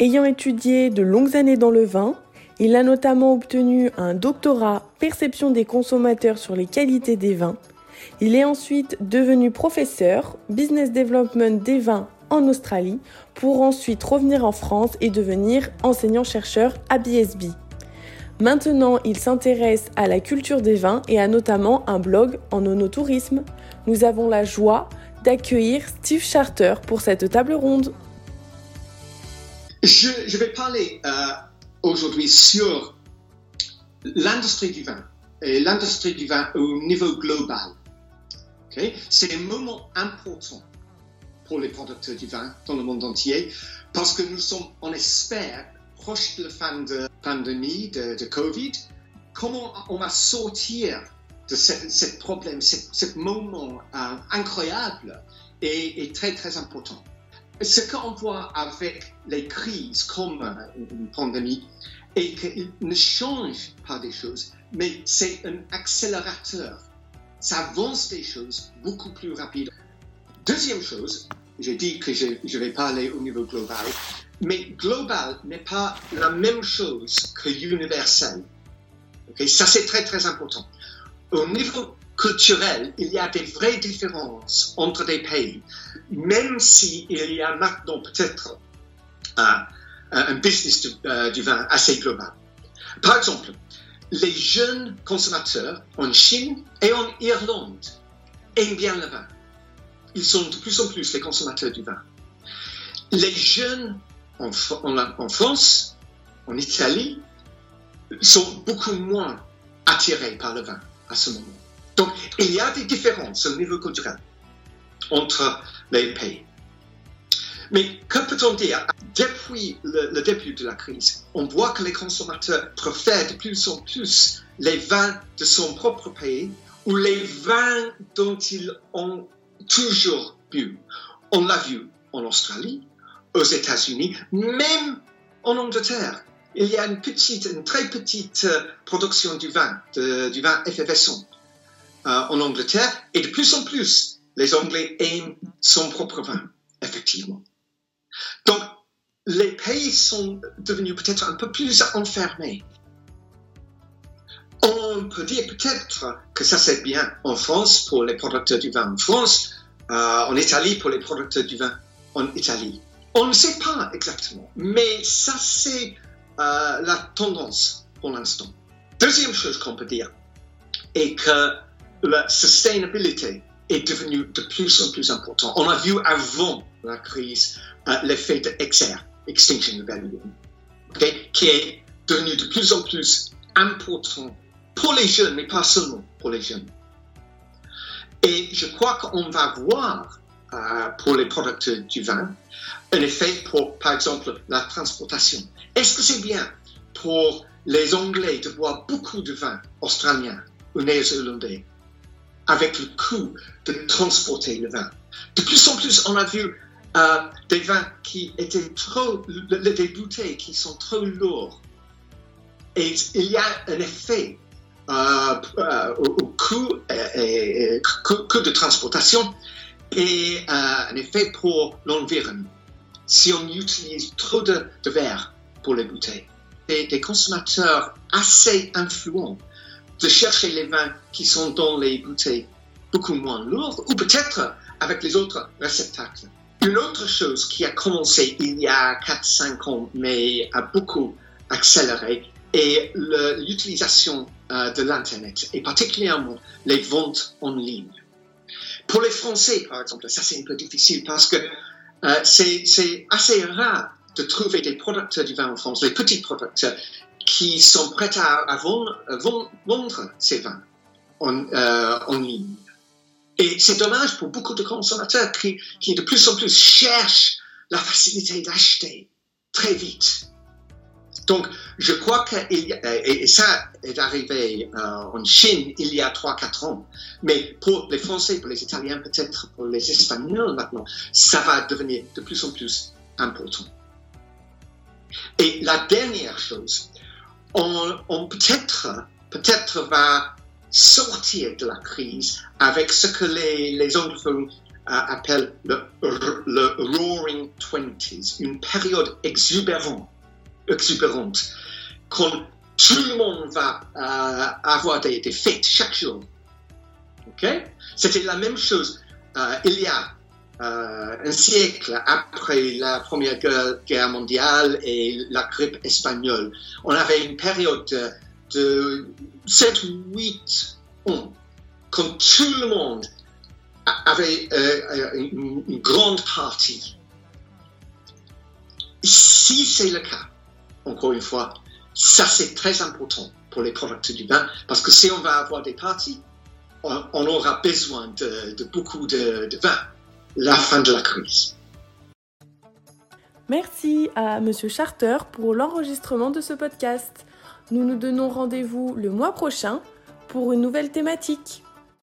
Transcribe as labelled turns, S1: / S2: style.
S1: Ayant étudié de longues années dans le vin, il a notamment obtenu un doctorat perception des consommateurs sur les qualités des vins. Il est ensuite devenu professeur business development des vins en Australie pour ensuite revenir en France et devenir enseignant-chercheur à BSB. Maintenant, il s'intéresse à la culture des vins et a notamment un blog en onotourisme. Nous avons la joie d'accueillir Steve Charter pour cette table ronde.
S2: Je, vais parler euh, aujourd'hui sur l'industrie du vin et l'industrie du vin au niveau global. C'est un moment important pour les producteurs du vin dans le monde entier parce que nous sommes, on espère, proches de la fin de la pandémie, de, Covid. Comment on va sortir de ce, problème, ce, moment euh, incroyable et, très très important? Ce qu'on voit avec les crises comme euh, une pandémie, et qu'il ne change pas des choses, mais c'est un accélérateur. Ça avance des choses beaucoup plus rapide. Deuxième chose, j'ai dit que je, je, vais parler au niveau global, mais global n'est pas la même chose que universel. Okay? Ça, c'est très, très important. Au niveau culturel, il y a des vraies différences entre des pays, même s'il y a maintenant peut-être euh, un business euh, du vin assez global. Par exemple, les jeunes consommateurs en Chine et en Irlande aiment bien le vin. Ils sont de plus en plus les consommateurs du vin. Les jeunes en, en France, en Italie, sont beaucoup moins attirés par le vin à ce moment. Donc, il y a des différences au niveau culturel entre les pays. Mais que peut-on dire? Depuis le, début de la crise, on voit que les consommateurs préfèrent de plus en plus les vins de son propre pays ou les vins dont ils ont toujours bu. On l'a vu en Australie, aux États-Unis, même en Angleterre. Il y a une petite, une très petite euh, production du vin, du vin effervescent en Angleterre, et de plus en plus, les Anglais aiment son propre vin, effectivement. Donc, les pays sont devenus peut-être un peu plus enfermés. On peut dire peut-être que ça c'est bien en France pour les producteurs du vin en France, euh, en Italie pour les producteurs du vin en Italie. On ne sait pas exactement, mais ça c'est euh, la tendance pour l'instant. Deuxième chose qu'on peut dire est que la sustainability est devenue de plus en plus important. On a vu avant la crise euh, l'effet de XR, Extinction Rebellion, qui est devenu de plus en plus important pour les jeunes, mais pas seulement pour les jeunes. Et je crois qu'on va voir euh, pour les producteurs du vin un effet pour, par exemple, la transportation. Est-ce que c'est bien pour les Anglais de boire beaucoup de vin australien ou néo-zélandais? Avec le coût de transporter le vin. De plus en plus, on a vu euh, des vins qui étaient trop, des bouteilles qui sont trop lourds. Et il y a un effet euh, euh, au, coût, de transportation et un effet pour l'environnement. Si on utilise trop de, verre pour les bouteilles, des consommateurs assez influents de chercher les vins qui sont dans les bouteilles beaucoup moins lourdes, ou peut-être avec les autres réceptacles. Une autre chose qui a commencé il y a 4-5 ans, mais a beaucoup accéléré, est l'utilisation euh, de l'Internet, et particulièrement les ventes en ligne. Pour les Français, par exemple, ça c'est un peu difficile parce que euh, c'est assez rare de trouver des producteurs du vin en France, les petits producteurs, qui sont prêts à, vendre, ces vins euh, en, ligne. Et c'est dommage pour beaucoup de consommateurs qui, qui de plus en plus cherchent la facilité d'acheter très vite. Donc, je crois que, et ça est arrivé euh, en Chine il y a 3-4 ans, mais pour les Français, pour les Italiens, peut-être pour les Espagnols maintenant, ça va devenir de plus en plus important. Et la dernière chose, on, peut-être peut-être va sortir de la crise avec ce que les, les anglophones appelle le, le Roaring Twenties, une période exubérante, exubérante quand tout le monde va euh, avoir des, fêtes chaque jour. C'était la même chose euh, il y a euh, un siècle après la Première Guerre mondiale et la grippe espagnole. On avait une période de, 7 ou 8 ans quand tout le monde avait une, une grande partie. Si c'est le cas, encore une fois, ça, c'est très important pour les producteurs du vin parce que si on va avoir des parties, on, aura besoin de, beaucoup de, de, vin. La fin de la crise.
S1: Merci à Monsieur Charter pour l'enregistrement de ce podcast. Nous nous donnons rendez-vous le mois prochain pour une nouvelle thématique.